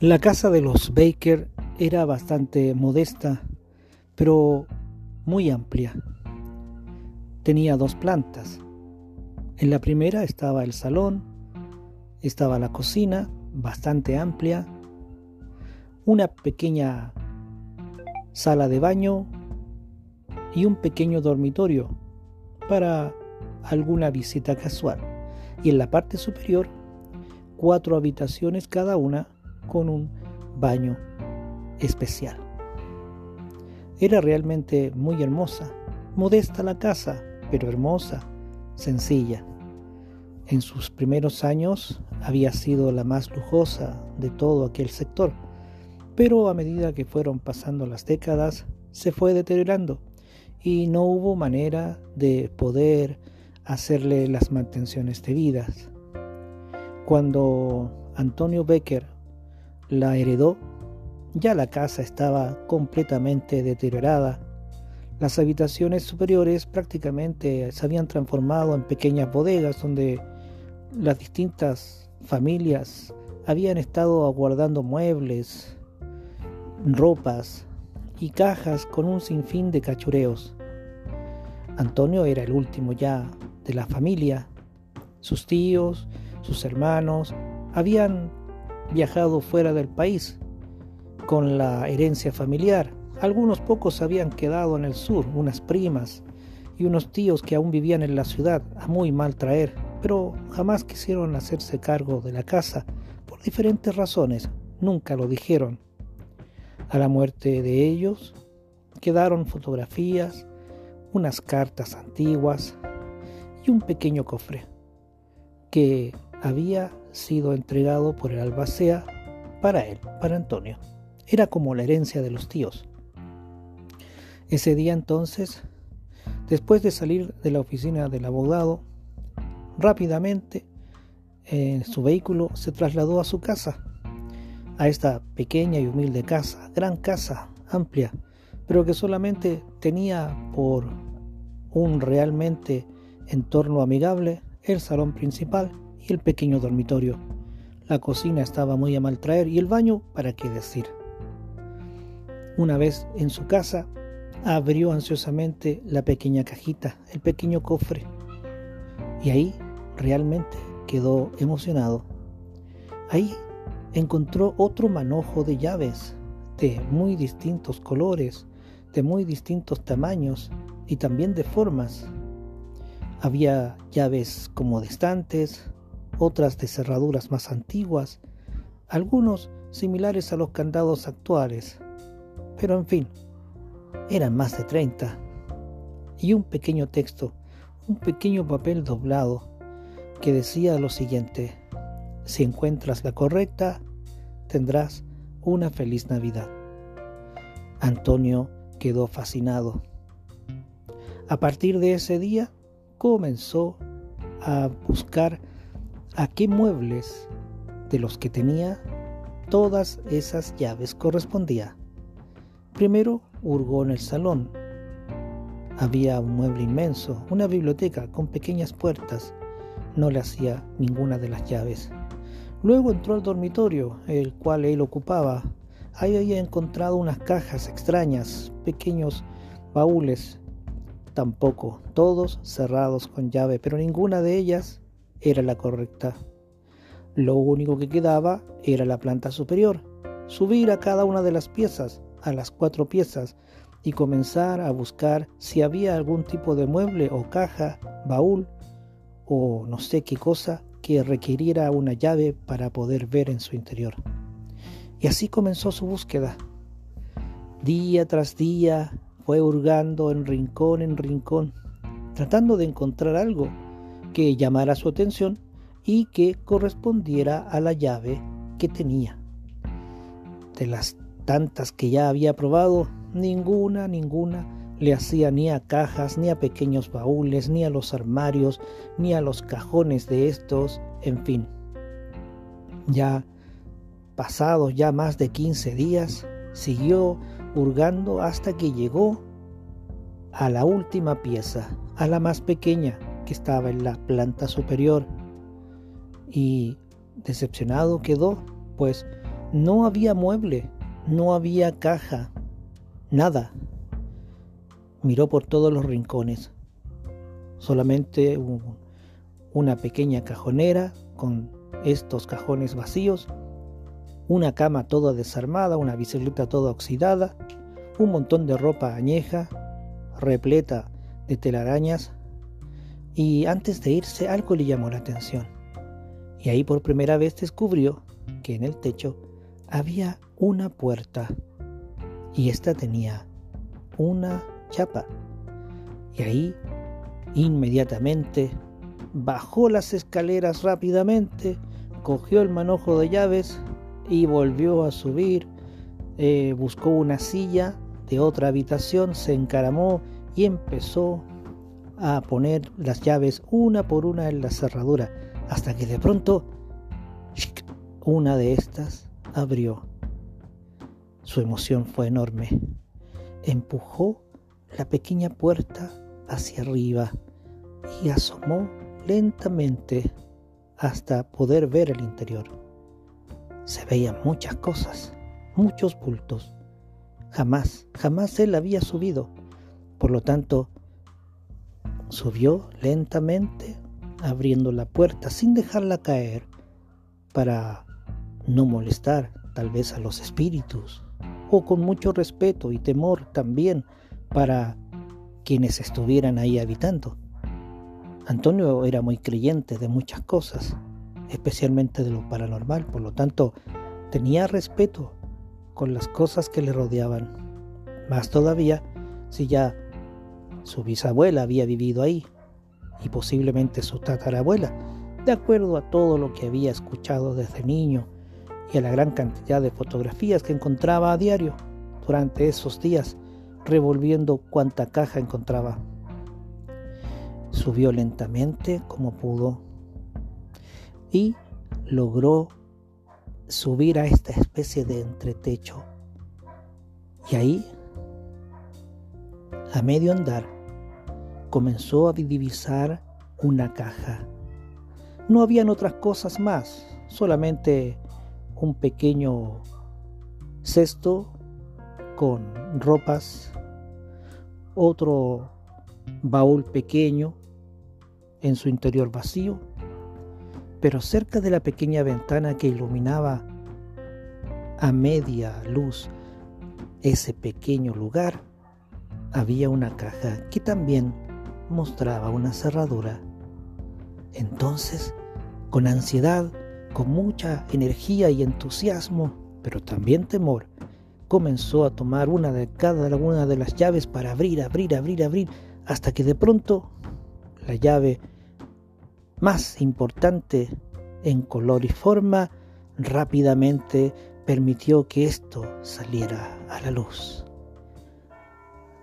La casa de los Baker era bastante modesta, pero muy amplia. Tenía dos plantas. En la primera estaba el salón, estaba la cocina, bastante amplia, una pequeña sala de baño y un pequeño dormitorio para alguna visita casual. Y en la parte superior, cuatro habitaciones cada una con un baño especial. Era realmente muy hermosa, modesta la casa, pero hermosa, sencilla. En sus primeros años había sido la más lujosa de todo aquel sector, pero a medida que fueron pasando las décadas se fue deteriorando y no hubo manera de poder hacerle las mantenciones debidas. Cuando Antonio Becker la heredó, ya la casa estaba completamente deteriorada. Las habitaciones superiores prácticamente se habían transformado en pequeñas bodegas donde las distintas familias habían estado aguardando muebles, ropas y cajas con un sinfín de cachureos. Antonio era el último ya de la familia. Sus tíos, sus hermanos habían viajado fuera del país con la herencia familiar. Algunos pocos habían quedado en el sur, unas primas y unos tíos que aún vivían en la ciudad, a muy mal traer, pero jamás quisieron hacerse cargo de la casa por diferentes razones, nunca lo dijeron. A la muerte de ellos quedaron fotografías, unas cartas antiguas y un pequeño cofre que había sido entregado por el albacea para él, para Antonio. Era como la herencia de los tíos. Ese día entonces, después de salir de la oficina del abogado, rápidamente en su vehículo se trasladó a su casa, a esta pequeña y humilde casa, gran casa, amplia, pero que solamente tenía por un realmente entorno amigable el salón principal y el pequeño dormitorio. La cocina estaba muy a mal traer y el baño, para qué decir. Una vez en su casa, abrió ansiosamente la pequeña cajita, el pequeño cofre, y ahí realmente quedó emocionado. Ahí encontró otro manojo de llaves de muy distintos colores, de muy distintos tamaños y también de formas. Había llaves como distantes, otras de cerraduras más antiguas, algunos similares a los candados actuales, pero en fin, eran más de 30. Y un pequeño texto, un pequeño papel doblado, que decía lo siguiente, si encuentras la correcta, tendrás una feliz Navidad. Antonio quedó fascinado. A partir de ese día comenzó a buscar qué muebles de los que tenía todas esas llaves correspondía. Primero hurgó en el salón. Había un mueble inmenso, una biblioteca con pequeñas puertas. No le hacía ninguna de las llaves. Luego entró al dormitorio, el cual él ocupaba. Ahí había encontrado unas cajas extrañas, pequeños baúles, tampoco, todos cerrados con llave, pero ninguna de ellas era la correcta. Lo único que quedaba era la planta superior, subir a cada una de las piezas, a las cuatro piezas, y comenzar a buscar si había algún tipo de mueble o caja, baúl o no sé qué cosa que requiriera una llave para poder ver en su interior. Y así comenzó su búsqueda. Día tras día fue hurgando en rincón en rincón, tratando de encontrar algo que llamara su atención y que correspondiera a la llave que tenía. De las tantas que ya había probado, ninguna, ninguna le hacía ni a cajas, ni a pequeños baúles, ni a los armarios, ni a los cajones de estos, en fin. Ya pasados ya más de 15 días, siguió hurgando hasta que llegó a la última pieza, a la más pequeña, que estaba en la planta superior y decepcionado quedó, pues No había mueble, no había caja, nada. Miró por todos los rincones. Solamente una pequeña cajonera con estos cajones vacíos, una cama toda desarmada, una bicicleta toda oxidada, un montón de ropa añeja, repleta de telarañas, y antes de irse algo le llamó la atención. Y ahí por primera vez descubrió que en el techo había una puerta y esta tenía una chapa. Y ahí inmediatamente bajó las escaleras rápidamente, cogió el manojo de llaves y volvió a subir, eh, buscó una silla de otra habitación, se encaramó y empezó a poner las llaves una por una en la cerradura, hasta que de pronto una de estas abrió. Su emoción fue enorme. Empujó la pequeña puerta hacia arriba y asomó lentamente hasta poder ver el interior. Se veían muchas cosas, muchos bultos. Jamás, jamás él había subido. Por lo tanto, subió lentamente, abriendo la puerta sin dejarla caer, para no molestar tal vez a los espíritus, o con mucho respeto y temor también para quienes estuvieran ahí habitando. Antonio era muy creyente de muchas cosas, especialmente de lo paranormal, por lo tanto tenía respeto con las cosas que le rodeaban. Más todavía si ya su bisabuela había vivido ahí y posiblemente su tatarabuela, de acuerdo a todo lo que había escuchado desde niño y a la gran cantidad de fotografías que encontraba a diario durante esos días, revolviendo cuanta caja encontraba. Subió lentamente como pudo y logró subir a esta especie de entretecho. Y ahí, a medio andar, comenzó a divisar una caja. No habían otras cosas más, solamente un pequeño cesto con ropas, otro baúl pequeño en su interior vacío, pero cerca de la pequeña ventana que iluminaba a media luz ese pequeño lugar, había una caja que también mostraba una cerradura. Entonces, con ansiedad, con mucha energía y entusiasmo, pero también temor, comenzó a tomar una de cada una de las llaves para abrir, abrir, abrir, abrir, hasta que de pronto la llave más importante en color y forma rápidamente permitió que esto saliera a la luz.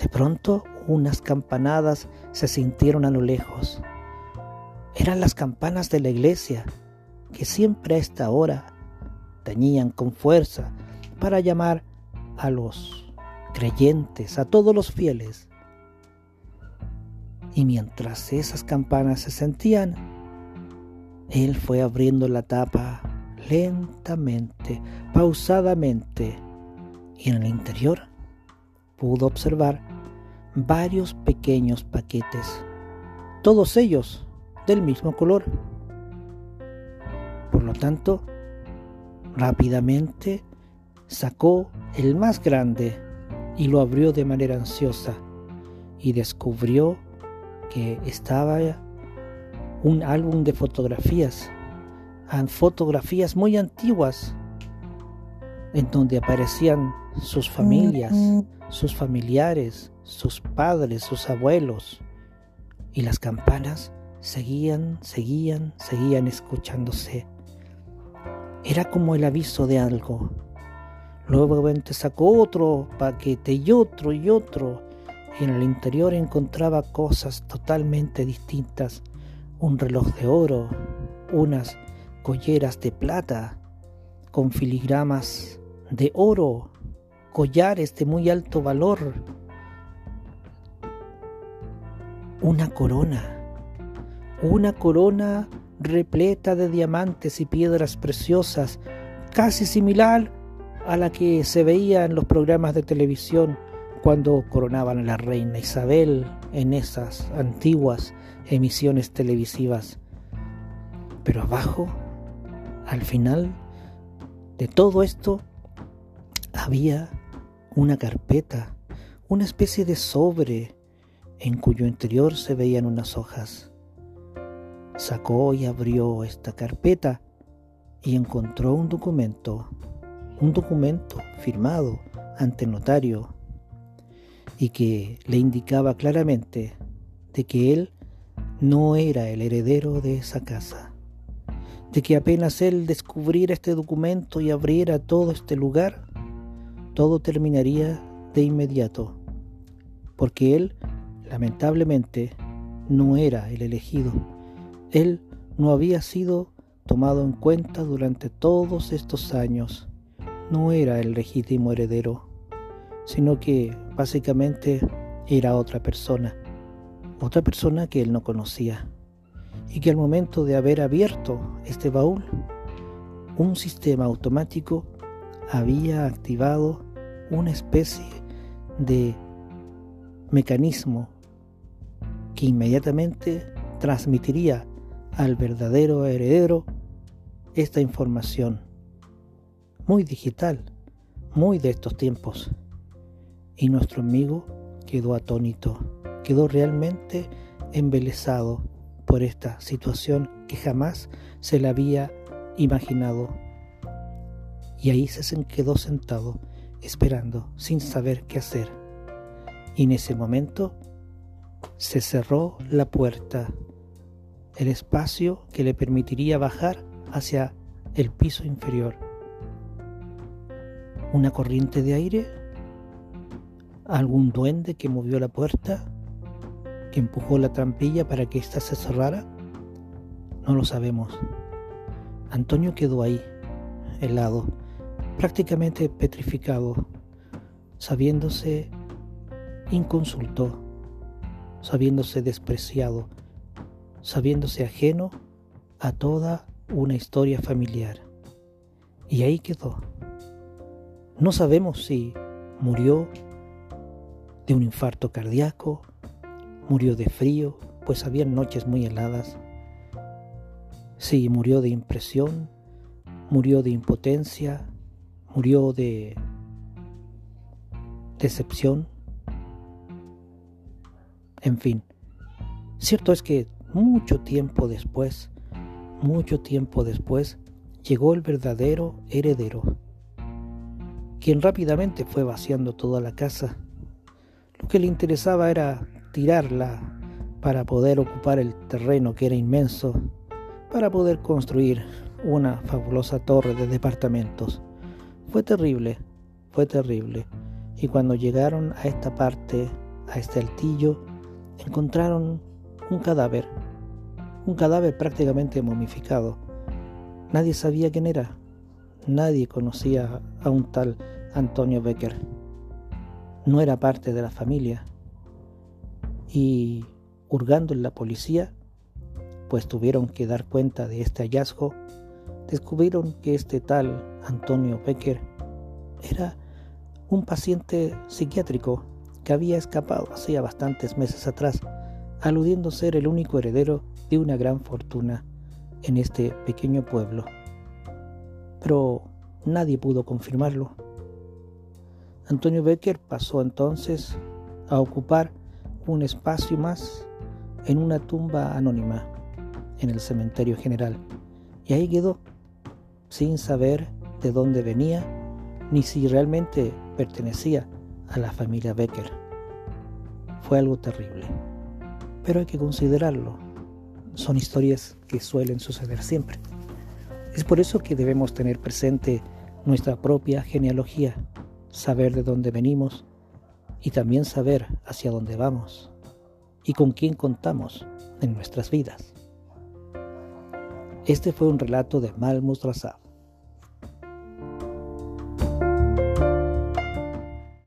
De pronto unas campanadas se sintieron a lo lejos. Eran las campanas de la iglesia que siempre a esta hora tañían con fuerza para llamar a los creyentes, a todos los fieles. Y mientras esas campanas se sentían, él fue abriendo la tapa lentamente, pausadamente, y en el interior pudo observar varios pequeños paquetes, todos ellos del mismo color. Por lo tanto, rápidamente sacó el más grande y lo abrió de manera ansiosa y descubrió que estaba un álbum de fotografías, fotografías muy antiguas, en donde aparecían sus familias, sus familiares, sus padres, sus abuelos, y las campanas seguían, seguían, seguían escuchándose. Era como el aviso de algo. Luego sacó otro paquete y otro y otro. Y en el interior encontraba cosas totalmente distintas. Un reloj de oro, unas colleras de plata con filigramas de oro, collares de muy alto valor, una corona, una corona repleta de diamantes y piedras preciosas casi similar a la que se veía en los programas de televisión cuando coronaban a la reina Isabel en esas antiguas emisiones televisivas. Pero abajo, al final de todo esto, había una carpeta, una especie de sobre en cuyo interior se veían unas hojas. Sacó y abrió esta carpeta y encontró un documento, un documento firmado ante notario y que le indicaba claramente de que él no era el heredero de esa casa, de que apenas él descubriera este documento y abriera todo este lugar, todo terminaría de inmediato, porque él, lamentablemente, no era el elegido. Él no había sido tomado en cuenta durante todos estos años. No era el legítimo heredero sino que básicamente era otra persona, otra persona que él no conocía, y que al momento de haber abierto este baúl, un sistema automático había activado una especie de mecanismo que inmediatamente transmitiría al verdadero heredero esta información, muy digital, muy de estos tiempos. Y nuestro amigo quedó atónito, quedó realmente embelesado por esta situación que jamás se le había imaginado. Y ahí se quedó sentado, esperando, sin saber qué hacer. Y en ese momento se cerró la puerta, el espacio que le permitiría bajar hacia el piso inferior. Una corriente de aire algún duende que movió la puerta, que empujó la trampilla para que ésta se cerrara? No lo sabemos. Antonio quedó ahí, helado, prácticamente petrificado, sabiéndose inconsulto, sabiéndose despreciado, sabiéndose ajeno a toda una historia familiar. Y ahí quedó. No sabemos si murió de un infarto cardíaco, murió de frío, pues había noches muy heladas. Sí, murió de impresión, murió de impotencia, murió de decepción. En fin, cierto es que mucho tiempo después, mucho tiempo después, llegó el verdadero heredero, quien rápidamente fue vaciando toda la casa lo que le interesaba era tirarla para poder ocupar el terreno que era inmenso, para poder construir una fabulosa torre de departamentos. Fue terrible, fue terrible. Y cuando llegaron a esta parte, a este altillo, encontraron un cadáver, un cadáver prácticamente momificado. Nadie sabía quién era, nadie conocía a un tal Antonio Becker no era parte de la familia. Y hurgando en la policía, pues tuvieron que dar cuenta de este hallazgo, descubrieron que este tal Antonio Becker era un paciente psiquiátrico que había escapado hacía bastantes meses atrás, aludiendo ser el único heredero de una gran fortuna en este pequeño pueblo. Pero nadie pudo confirmarlo. Antonio Becker pasó entonces a ocupar un espacio más en una tumba anónima en el cementerio general. Y ahí quedó, sin saber de dónde venía ni si realmente pertenecía a la familia Becker. Fue algo terrible, pero hay que considerarlo. Son historias que suelen suceder siempre. Es por eso que debemos tener presente nuestra propia genealogía saber de dónde venimos y también saber hacia dónde vamos y con quién contamos en nuestras vidas. Este fue un relato de Malmus Razab.